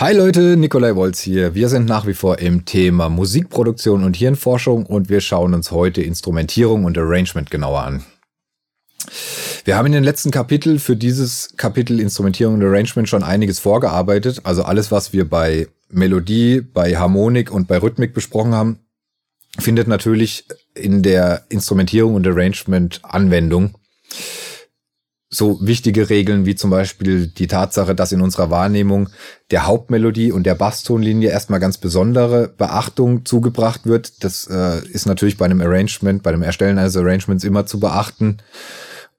Hi Leute, Nikolai Wolz hier. Wir sind nach wie vor im Thema Musikproduktion und Hirnforschung und wir schauen uns heute Instrumentierung und Arrangement genauer an. Wir haben in den letzten Kapitel für dieses Kapitel Instrumentierung und Arrangement schon einiges vorgearbeitet. Also alles, was wir bei Melodie, bei Harmonik und bei Rhythmik besprochen haben, findet natürlich in der Instrumentierung und Arrangement Anwendung so wichtige Regeln wie zum Beispiel die Tatsache, dass in unserer Wahrnehmung der Hauptmelodie und der Basstonlinie erstmal ganz besondere Beachtung zugebracht wird. Das äh, ist natürlich bei einem Arrangement, bei dem Erstellen eines Arrangements immer zu beachten.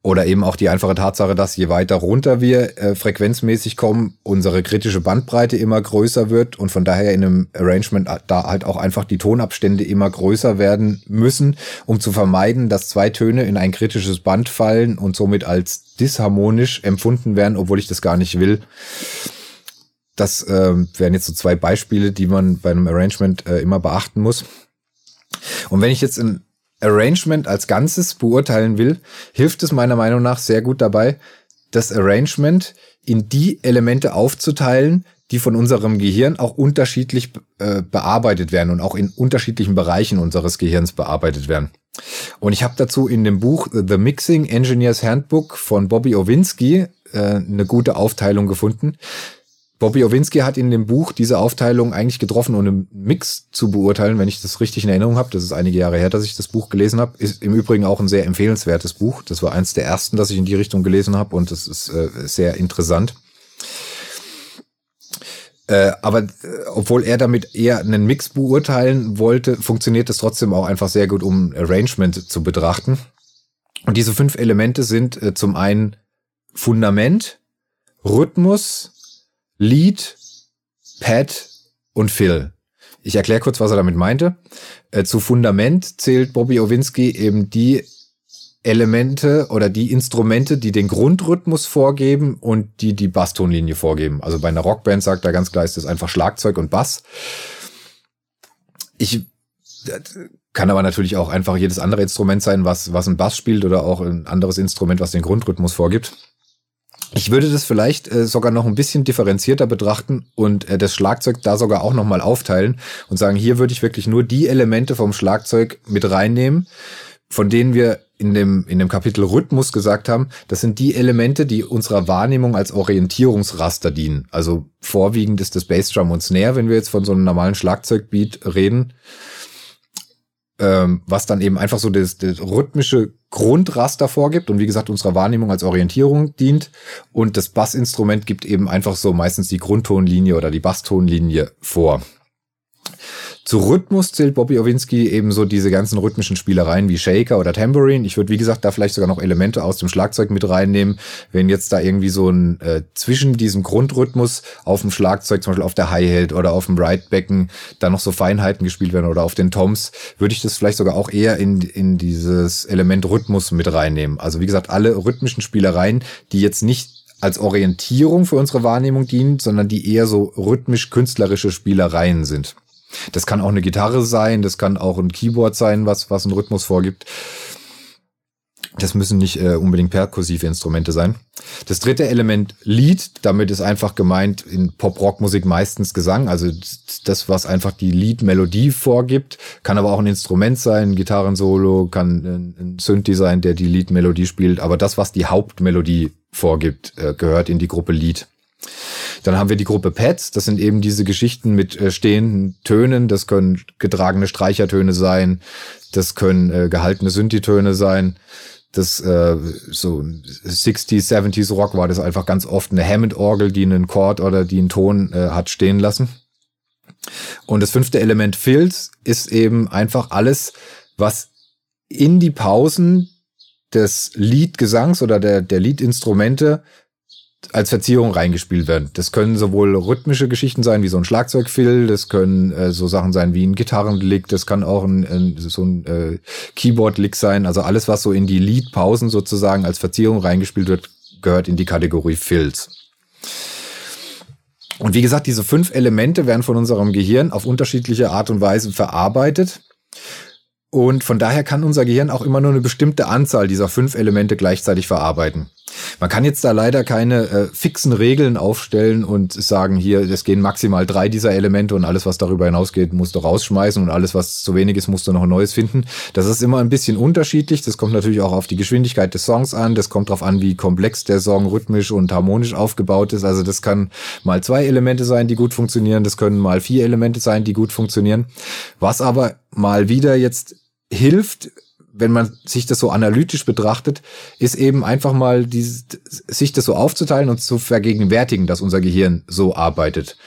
Oder eben auch die einfache Tatsache, dass je weiter runter wir äh, frequenzmäßig kommen, unsere kritische Bandbreite immer größer wird und von daher in einem Arrangement da halt auch einfach die Tonabstände immer größer werden müssen, um zu vermeiden, dass zwei Töne in ein kritisches Band fallen und somit als disharmonisch empfunden werden, obwohl ich das gar nicht will. Das äh, wären jetzt so zwei Beispiele, die man bei einem Arrangement äh, immer beachten muss. Und wenn ich jetzt ein Arrangement als Ganzes beurteilen will, hilft es meiner Meinung nach sehr gut dabei, das Arrangement in die Elemente aufzuteilen, die von unserem Gehirn auch unterschiedlich äh, bearbeitet werden und auch in unterschiedlichen Bereichen unseres Gehirns bearbeitet werden. Und ich habe dazu in dem Buch The Mixing Engineer's Handbook von Bobby Owinski äh, eine gute Aufteilung gefunden. Bobby Owinski hat in dem Buch diese Aufteilung eigentlich getroffen, um einen Mix zu beurteilen, wenn ich das richtig in Erinnerung habe. Das ist einige Jahre her, dass ich das Buch gelesen habe. Ist im Übrigen auch ein sehr empfehlenswertes Buch. Das war eins der ersten, das ich in die Richtung gelesen habe und das ist äh, sehr interessant. Äh, aber äh, obwohl er damit eher einen Mix beurteilen wollte, funktioniert es trotzdem auch einfach sehr gut, um Arrangement zu betrachten. Und diese fünf Elemente sind äh, zum einen Fundament, Rhythmus, Lead, Pat und Phil. Ich erkläre kurz, was er damit meinte. Äh, zu Fundament zählt Bobby Owinski eben die Elemente oder die Instrumente, die den Grundrhythmus vorgeben und die die Basstonlinie vorgeben. Also bei einer Rockband sagt er ganz klar, ist das einfach Schlagzeug und Bass. Ich kann aber natürlich auch einfach jedes andere Instrument sein, was, was ein Bass spielt oder auch ein anderes Instrument, was den Grundrhythmus vorgibt. Ich würde das vielleicht äh, sogar noch ein bisschen differenzierter betrachten und äh, das Schlagzeug da sogar auch nochmal aufteilen und sagen, hier würde ich wirklich nur die Elemente vom Schlagzeug mit reinnehmen, von denen wir in dem, in dem Kapitel Rhythmus gesagt haben, das sind die Elemente, die unserer Wahrnehmung als Orientierungsraster dienen. Also vorwiegend ist das Bassdrum und Snare, wenn wir jetzt von so einem normalen Schlagzeugbeat reden ähm, was dann eben einfach so das, das rhythmische Grundraster vorgibt und wie gesagt unserer Wahrnehmung als Orientierung dient. Und das Bassinstrument gibt eben einfach so meistens die Grundtonlinie oder die Basstonlinie vor. Zu Rhythmus zählt Bobby Owinski ebenso diese ganzen rhythmischen Spielereien wie Shaker oder Tambourine. Ich würde, wie gesagt, da vielleicht sogar noch Elemente aus dem Schlagzeug mit reinnehmen. Wenn jetzt da irgendwie so ein äh, zwischen diesem Grundrhythmus auf dem Schlagzeug, zum Beispiel auf der Hi-Hat oder auf dem Right-Becken, da noch so Feinheiten gespielt werden oder auf den Toms, würde ich das vielleicht sogar auch eher in, in dieses Element Rhythmus mit reinnehmen. Also wie gesagt, alle rhythmischen Spielereien, die jetzt nicht als Orientierung für unsere Wahrnehmung dienen, sondern die eher so rhythmisch-künstlerische Spielereien sind. Das kann auch eine Gitarre sein, das kann auch ein Keyboard sein, was, was einen Rhythmus vorgibt. Das müssen nicht äh, unbedingt perkussive Instrumente sein. Das dritte Element Lied, damit ist einfach gemeint in Pop-Rock-Musik meistens Gesang, also das, was einfach die Lied-Melodie vorgibt, kann aber auch ein Instrument sein, ein Gitarrensolo, kann ein, Synthi sein, der die Lied-Melodie spielt, aber das, was die Hauptmelodie vorgibt, äh, gehört in die Gruppe Lied. Dann haben wir die Gruppe Pets. Das sind eben diese Geschichten mit äh, stehenden Tönen. Das können getragene Streichertöne sein. Das können äh, gehaltene Synthi-Töne sein. Das äh, so 60s, 70s Rock war das einfach ganz oft eine Hammond-Orgel, die einen Chord oder die einen Ton äh, hat stehen lassen. Und das fünfte Element Fills ist eben einfach alles, was in die Pausen des Liedgesangs oder der, der Liedinstrumente als Verzierung reingespielt werden. Das können sowohl rhythmische Geschichten sein, wie so ein Schlagzeugfill, das können äh, so Sachen sein wie ein Gitarrenlick, das kann auch ein, ein so ein äh, Keyboard-Lick sein. Also alles, was so in die Liedpausen sozusagen als Verzierung reingespielt wird, gehört in die Kategorie Fills. Und wie gesagt, diese fünf Elemente werden von unserem Gehirn auf unterschiedliche Art und Weise verarbeitet. Und von daher kann unser Gehirn auch immer nur eine bestimmte Anzahl dieser fünf Elemente gleichzeitig verarbeiten. Man kann jetzt da leider keine äh, fixen Regeln aufstellen und sagen, hier, es gehen maximal drei dieser Elemente und alles, was darüber hinausgeht, musst du rausschmeißen und alles, was zu wenig ist, musst du noch ein neues finden. Das ist immer ein bisschen unterschiedlich. Das kommt natürlich auch auf die Geschwindigkeit des Songs an. Das kommt darauf an, wie komplex der Song rhythmisch und harmonisch aufgebaut ist. Also das kann mal zwei Elemente sein, die gut funktionieren. Das können mal vier Elemente sein, die gut funktionieren. Was aber mal wieder jetzt hilft, wenn man sich das so analytisch betrachtet, ist eben einfach mal dieses, sich das so aufzuteilen und zu vergegenwärtigen, dass unser Gehirn so arbeitet.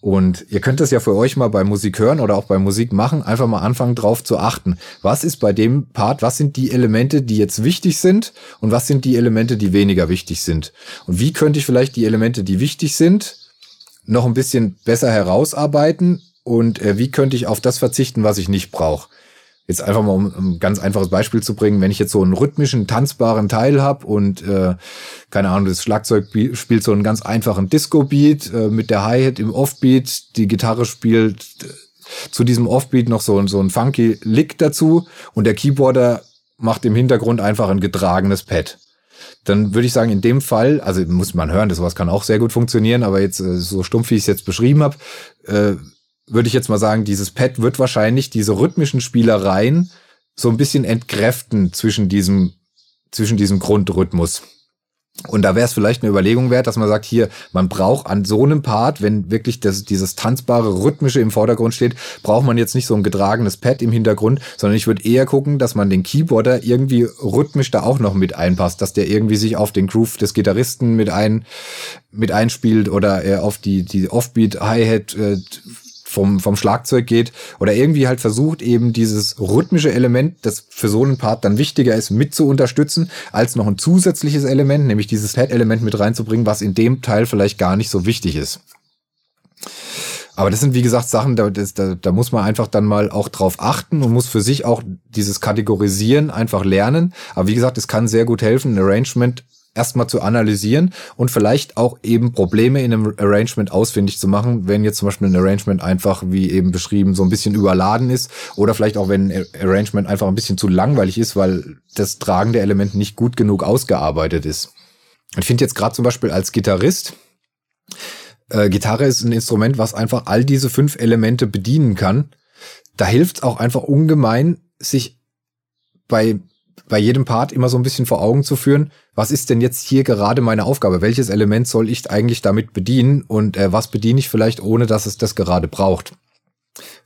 Und ihr könnt das ja für euch mal bei Musik hören oder auch bei Musik machen, einfach mal anfangen drauf zu achten. Was ist bei dem Part, was sind die Elemente, die jetzt wichtig sind und was sind die Elemente, die weniger wichtig sind? Und wie könnte ich vielleicht die Elemente, die wichtig sind, noch ein bisschen besser herausarbeiten und äh, wie könnte ich auf das verzichten, was ich nicht brauche? Jetzt einfach mal, um ein ganz einfaches Beispiel zu bringen, wenn ich jetzt so einen rhythmischen, tanzbaren Teil habe und äh, keine Ahnung, das Schlagzeug spielt so einen ganz einfachen Disco-Beat äh, mit der Hi-Hat im Offbeat, die Gitarre spielt äh, zu diesem Offbeat noch so, so ein funky Lick dazu und der Keyboarder macht im Hintergrund einfach ein getragenes Pad. Dann würde ich sagen, in dem Fall, also muss man hören, das was kann auch sehr gut funktionieren, aber jetzt äh, so stumpf, wie ich es jetzt beschrieben habe, äh, würde ich jetzt mal sagen, dieses Pad wird wahrscheinlich diese rhythmischen Spielereien so ein bisschen entkräften zwischen diesem, zwischen diesem Grundrhythmus. Und da wäre es vielleicht eine Überlegung wert, dass man sagt, hier, man braucht an so einem Part, wenn wirklich das, dieses tanzbare, rhythmische im Vordergrund steht, braucht man jetzt nicht so ein getragenes Pad im Hintergrund, sondern ich würde eher gucken, dass man den Keyboarder irgendwie rhythmisch da auch noch mit einpasst, dass der irgendwie sich auf den Groove des Gitarristen mit ein, mit einspielt oder er auf die, die Offbeat Hi-Hat äh, vom, vom Schlagzeug geht oder irgendwie halt versucht, eben dieses rhythmische Element, das für so einen Part dann wichtiger ist, mit zu unterstützen, als noch ein zusätzliches Element, nämlich dieses Head-Element mit reinzubringen, was in dem Teil vielleicht gar nicht so wichtig ist. Aber das sind, wie gesagt, Sachen, da, das, da, da muss man einfach dann mal auch drauf achten und muss für sich auch dieses Kategorisieren einfach lernen. Aber wie gesagt, es kann sehr gut helfen, ein Arrangement erstmal zu analysieren und vielleicht auch eben Probleme in einem Arrangement ausfindig zu machen, wenn jetzt zum Beispiel ein Arrangement einfach, wie eben beschrieben, so ein bisschen überladen ist oder vielleicht auch, wenn ein Arrangement einfach ein bisschen zu langweilig ist, weil das tragende Element nicht gut genug ausgearbeitet ist. Ich finde jetzt gerade zum Beispiel als Gitarrist, äh, Gitarre ist ein Instrument, was einfach all diese fünf Elemente bedienen kann. Da hilft es auch einfach ungemein, sich bei bei jedem Part immer so ein bisschen vor Augen zu führen, was ist denn jetzt hier gerade meine Aufgabe? Welches Element soll ich eigentlich damit bedienen und äh, was bediene ich vielleicht, ohne dass es das gerade braucht?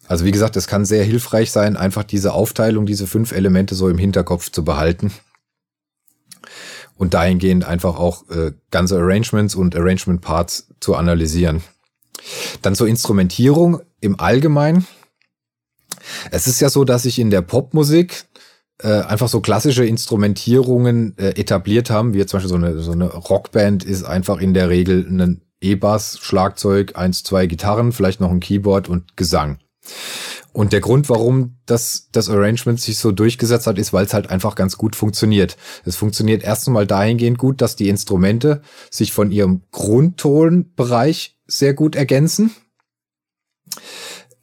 Also wie gesagt, es kann sehr hilfreich sein, einfach diese Aufteilung, diese fünf Elemente so im Hinterkopf zu behalten. Und dahingehend einfach auch äh, ganze Arrangements und Arrangement Parts zu analysieren. Dann zur Instrumentierung im Allgemeinen. Es ist ja so, dass ich in der Popmusik äh, einfach so klassische Instrumentierungen äh, etabliert haben, wie jetzt zum Beispiel so eine, so eine Rockband ist einfach in der Regel ein E-Bass, Schlagzeug, eins, zwei Gitarren, vielleicht noch ein Keyboard und Gesang. Und der Grund, warum das, das Arrangement sich so durchgesetzt hat, ist, weil es halt einfach ganz gut funktioniert. Es funktioniert erst einmal dahingehend gut, dass die Instrumente sich von ihrem Grundtonbereich sehr gut ergänzen.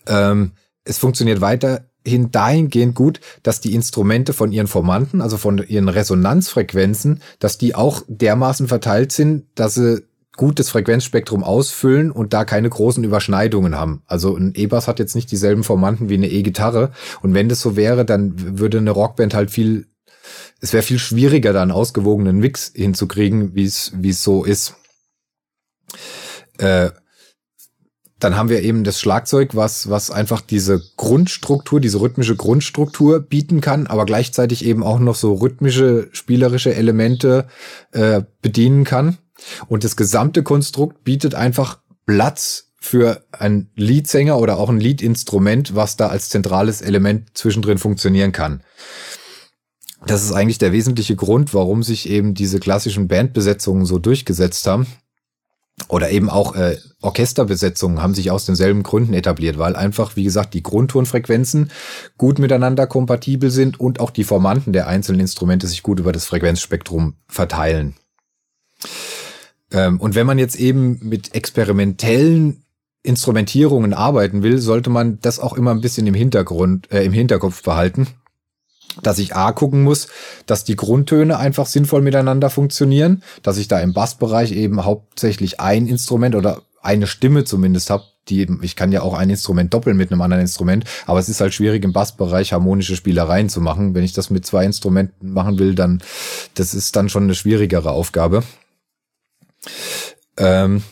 Ähm, es funktioniert weiter hin dahingehend gut, dass die Instrumente von ihren Formanten, also von ihren Resonanzfrequenzen, dass die auch dermaßen verteilt sind, dass sie gut das Frequenzspektrum ausfüllen und da keine großen Überschneidungen haben. Also ein E-Bass hat jetzt nicht dieselben Formanten wie eine E-Gitarre. Und wenn das so wäre, dann würde eine Rockband halt viel, es wäre viel schwieriger, da einen ausgewogenen Mix hinzukriegen, wie es, wie es so ist. Äh, dann haben wir eben das Schlagzeug, was, was einfach diese Grundstruktur, diese rhythmische Grundstruktur bieten kann, aber gleichzeitig eben auch noch so rhythmische, spielerische Elemente äh, bedienen kann. Und das gesamte Konstrukt bietet einfach Platz für ein Leadsänger oder auch ein Leadinstrument, was da als zentrales Element zwischendrin funktionieren kann. Das ist eigentlich der wesentliche Grund, warum sich eben diese klassischen Bandbesetzungen so durchgesetzt haben oder eben auch äh, Orchesterbesetzungen haben sich aus denselben Gründen etabliert, weil einfach, wie gesagt, die Grundtonfrequenzen gut miteinander kompatibel sind und auch die Formanten der einzelnen Instrumente sich gut über das Frequenzspektrum verteilen. Ähm, und wenn man jetzt eben mit experimentellen Instrumentierungen arbeiten will, sollte man das auch immer ein bisschen im Hintergrund, äh, im Hinterkopf behalten. Dass ich A gucken muss, dass die Grundtöne einfach sinnvoll miteinander funktionieren, dass ich da im Bassbereich eben hauptsächlich ein Instrument oder eine Stimme zumindest habe, die ich kann ja auch ein Instrument doppeln mit einem anderen Instrument, aber es ist halt schwierig im Bassbereich harmonische Spielereien zu machen. Wenn ich das mit zwei Instrumenten machen will, dann das ist dann schon eine schwierigere Aufgabe. Ähm,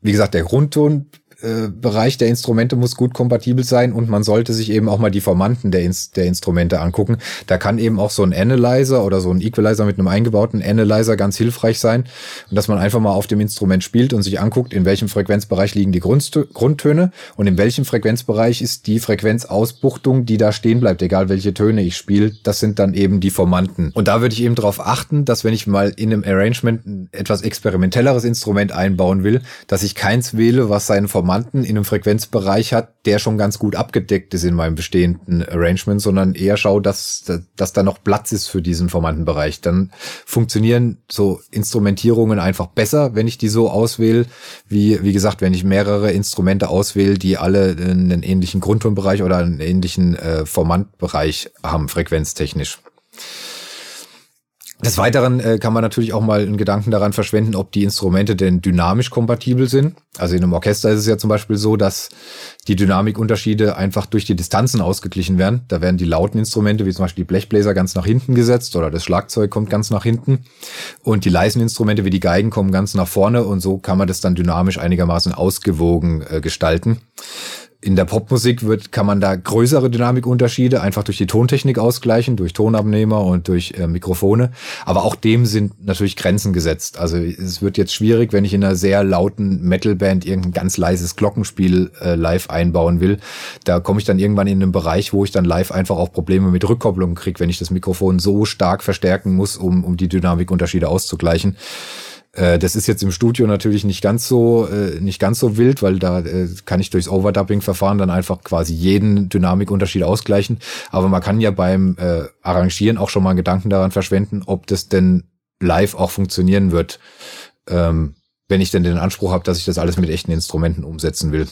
wie gesagt, der Grundton äh, Bereich der Instrumente muss gut kompatibel sein und man sollte sich eben auch mal die Formanten der, Ins der Instrumente angucken. Da kann eben auch so ein Analyzer oder so ein Equalizer mit einem eingebauten Analyzer ganz hilfreich sein und dass man einfach mal auf dem Instrument spielt und sich anguckt, in welchem Frequenzbereich liegen die Grundstö Grundtöne und in welchem Frequenzbereich ist die Frequenzausbuchtung, die da stehen bleibt, egal welche Töne ich spiele. Das sind dann eben die Formanten. Und da würde ich eben darauf achten, dass wenn ich mal in einem Arrangement ein etwas experimentelleres Instrument einbauen will, dass ich keins wähle, was seinen Formanten Informanten in einem Frequenzbereich hat, der schon ganz gut abgedeckt ist in meinem bestehenden Arrangement, sondern eher schaue, dass, dass da noch Platz ist für diesen Formantenbereich. Dann funktionieren so Instrumentierungen einfach besser, wenn ich die so auswähle, wie, wie gesagt, wenn ich mehrere Instrumente auswähle, die alle einen ähnlichen Grundtonbereich oder einen ähnlichen äh, Formantbereich haben, frequenztechnisch. Des Weiteren äh, kann man natürlich auch mal einen Gedanken daran verschwenden, ob die Instrumente denn dynamisch kompatibel sind. Also in einem Orchester ist es ja zum Beispiel so, dass die Dynamikunterschiede einfach durch die Distanzen ausgeglichen werden. Da werden die lauten Instrumente, wie zum Beispiel die Blechbläser, ganz nach hinten gesetzt oder das Schlagzeug kommt ganz nach hinten. Und die leisen Instrumente wie die Geigen kommen ganz nach vorne und so kann man das dann dynamisch einigermaßen ausgewogen äh, gestalten in der Popmusik wird, kann man da größere Dynamikunterschiede einfach durch die Tontechnik ausgleichen, durch Tonabnehmer und durch äh, Mikrofone. Aber auch dem sind natürlich Grenzen gesetzt. Also es wird jetzt schwierig, wenn ich in einer sehr lauten Metalband irgendein ganz leises Glockenspiel äh, live einbauen will. Da komme ich dann irgendwann in einen Bereich, wo ich dann live einfach auch Probleme mit Rückkopplung kriege, wenn ich das Mikrofon so stark verstärken muss, um, um die Dynamikunterschiede auszugleichen. Äh, das ist jetzt im Studio natürlich nicht ganz so äh, nicht ganz so wild, weil da äh, kann ich durchs Overdubbing-Verfahren dann einfach quasi jeden Dynamikunterschied ausgleichen. Aber man kann ja beim äh, Arrangieren auch schon mal Gedanken daran verschwenden, ob das denn live auch funktionieren wird, ähm, wenn ich denn den Anspruch habe, dass ich das alles mit echten Instrumenten umsetzen will.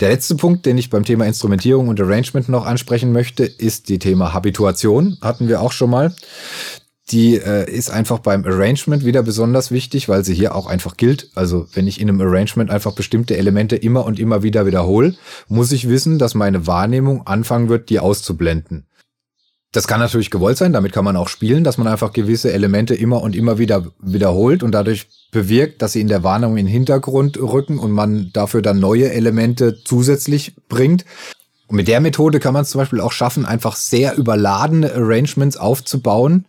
Der letzte Punkt, den ich beim Thema Instrumentierung und Arrangement noch ansprechen möchte, ist die Thema Habituation. Hatten wir auch schon mal die äh, ist einfach beim Arrangement wieder besonders wichtig, weil sie hier auch einfach gilt. Also wenn ich in einem Arrangement einfach bestimmte Elemente immer und immer wieder wiederhole, muss ich wissen, dass meine Wahrnehmung anfangen wird, die auszublenden. Das kann natürlich gewollt sein, damit kann man auch spielen, dass man einfach gewisse Elemente immer und immer wieder wiederholt und dadurch bewirkt, dass sie in der Wahrnehmung in den Hintergrund rücken und man dafür dann neue Elemente zusätzlich bringt. Und mit der Methode kann man es zum Beispiel auch schaffen, einfach sehr überladene Arrangements aufzubauen,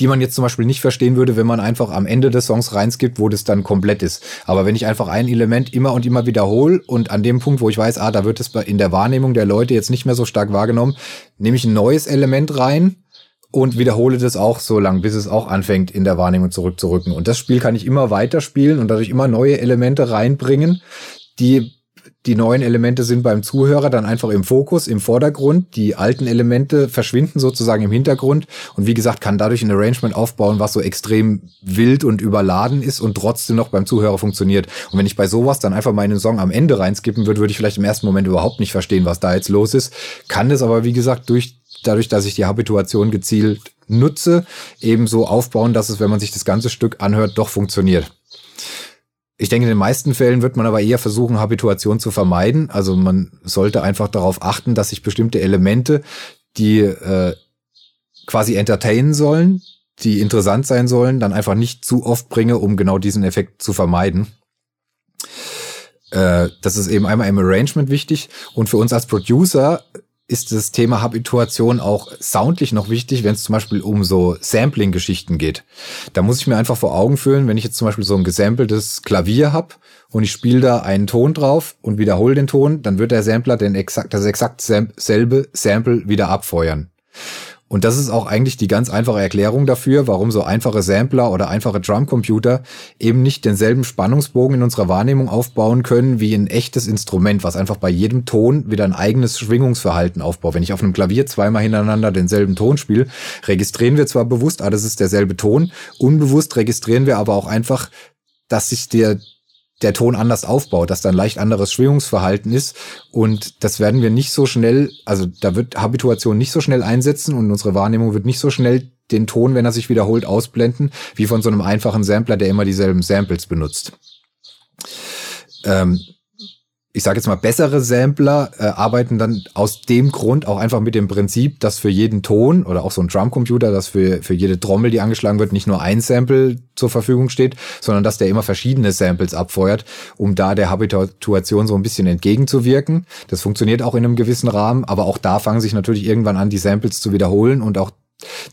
die man jetzt zum Beispiel nicht verstehen würde, wenn man einfach am Ende des Songs reinskippt, wo das dann komplett ist. Aber wenn ich einfach ein Element immer und immer wiederhole und an dem Punkt, wo ich weiß, ah, da wird es in der Wahrnehmung der Leute jetzt nicht mehr so stark wahrgenommen, nehme ich ein neues Element rein und wiederhole das auch so lang, bis es auch anfängt, in der Wahrnehmung zurückzurücken. Und das Spiel kann ich immer weiter spielen und dadurch immer neue Elemente reinbringen, die die neuen Elemente sind beim Zuhörer dann einfach im Fokus, im Vordergrund. Die alten Elemente verschwinden sozusagen im Hintergrund. Und wie gesagt, kann dadurch ein Arrangement aufbauen, was so extrem wild und überladen ist und trotzdem noch beim Zuhörer funktioniert. Und wenn ich bei sowas dann einfach meinen Song am Ende reinskippen würde, würde ich vielleicht im ersten Moment überhaupt nicht verstehen, was da jetzt los ist. Kann es aber, wie gesagt, durch, dadurch, dass ich die Habituation gezielt nutze, eben so aufbauen, dass es, wenn man sich das ganze Stück anhört, doch funktioniert. Ich denke, in den meisten Fällen wird man aber eher versuchen, Habituation zu vermeiden. Also man sollte einfach darauf achten, dass sich bestimmte Elemente, die äh, quasi entertainen sollen, die interessant sein sollen, dann einfach nicht zu oft bringe, um genau diesen Effekt zu vermeiden. Äh, das ist eben einmal im Arrangement wichtig. Und für uns als Producer ist das Thema Habituation auch soundlich noch wichtig, wenn es zum Beispiel um so Sampling-Geschichten geht. Da muss ich mir einfach vor Augen führen, wenn ich jetzt zum Beispiel so ein gesampeltes Klavier habe und ich spiele da einen Ton drauf und wiederhole den Ton, dann wird der Sampler den exakt, das exakt selbe Sample wieder abfeuern. Und das ist auch eigentlich die ganz einfache Erklärung dafür, warum so einfache Sampler oder einfache Drumcomputer eben nicht denselben Spannungsbogen in unserer Wahrnehmung aufbauen können wie ein echtes Instrument, was einfach bei jedem Ton wieder ein eigenes Schwingungsverhalten aufbaut. Wenn ich auf einem Klavier zweimal hintereinander denselben Ton spiele, registrieren wir zwar bewusst, ah, das ist derselbe Ton, unbewusst registrieren wir aber auch einfach, dass sich der der Ton anders aufbaut, dass da ein leicht anderes Schwingungsverhalten ist. Und das werden wir nicht so schnell, also da wird Habituation nicht so schnell einsetzen und unsere Wahrnehmung wird nicht so schnell den Ton, wenn er sich wiederholt, ausblenden, wie von so einem einfachen Sampler, der immer dieselben Samples benutzt. Ähm, ich sage jetzt mal, bessere Sampler äh, arbeiten dann aus dem Grund auch einfach mit dem Prinzip, dass für jeden Ton oder auch so ein Drumcomputer, dass für, für jede Trommel, die angeschlagen wird, nicht nur ein Sample zur Verfügung steht, sondern dass der immer verschiedene Samples abfeuert, um da der Habituation so ein bisschen entgegenzuwirken. Das funktioniert auch in einem gewissen Rahmen, aber auch da fangen sich natürlich irgendwann an, die Samples zu wiederholen und auch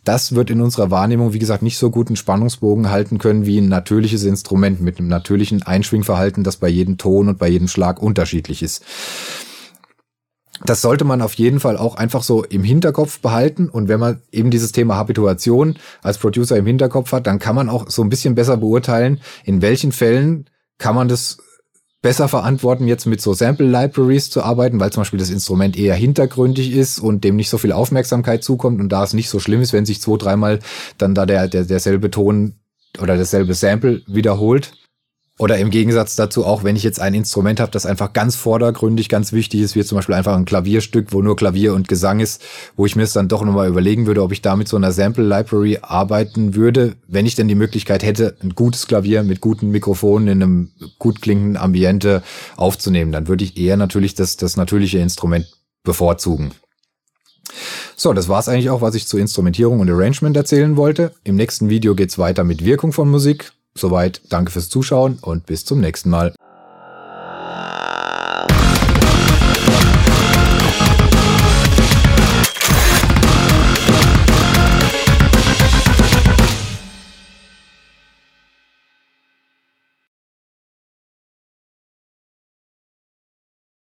das wird in unserer Wahrnehmung, wie gesagt, nicht so gut einen Spannungsbogen halten können wie ein natürliches Instrument mit einem natürlichen Einschwingverhalten, das bei jedem Ton und bei jedem Schlag unterschiedlich ist. Das sollte man auf jeden Fall auch einfach so im Hinterkopf behalten. Und wenn man eben dieses Thema Habituation als Producer im Hinterkopf hat, dann kann man auch so ein bisschen besser beurteilen, in welchen Fällen kann man das besser verantworten, jetzt mit so Sample Libraries zu arbeiten, weil zum Beispiel das Instrument eher hintergründig ist und dem nicht so viel Aufmerksamkeit zukommt und da es nicht so schlimm ist, wenn sich zwei, dreimal dann da der, der derselbe Ton oder dasselbe Sample wiederholt. Oder im Gegensatz dazu auch, wenn ich jetzt ein Instrument habe, das einfach ganz vordergründig ganz wichtig ist, wie zum Beispiel einfach ein Klavierstück, wo nur Klavier und Gesang ist, wo ich mir es dann doch nochmal überlegen würde, ob ich da so einer Sample Library arbeiten würde, wenn ich denn die Möglichkeit hätte, ein gutes Klavier mit guten Mikrofonen in einem gut klingenden Ambiente aufzunehmen. Dann würde ich eher natürlich das, das natürliche Instrument bevorzugen. So, das war's eigentlich auch, was ich zu Instrumentierung und Arrangement erzählen wollte. Im nächsten Video geht's weiter mit Wirkung von Musik. Soweit, danke fürs Zuschauen und bis zum nächsten Mal.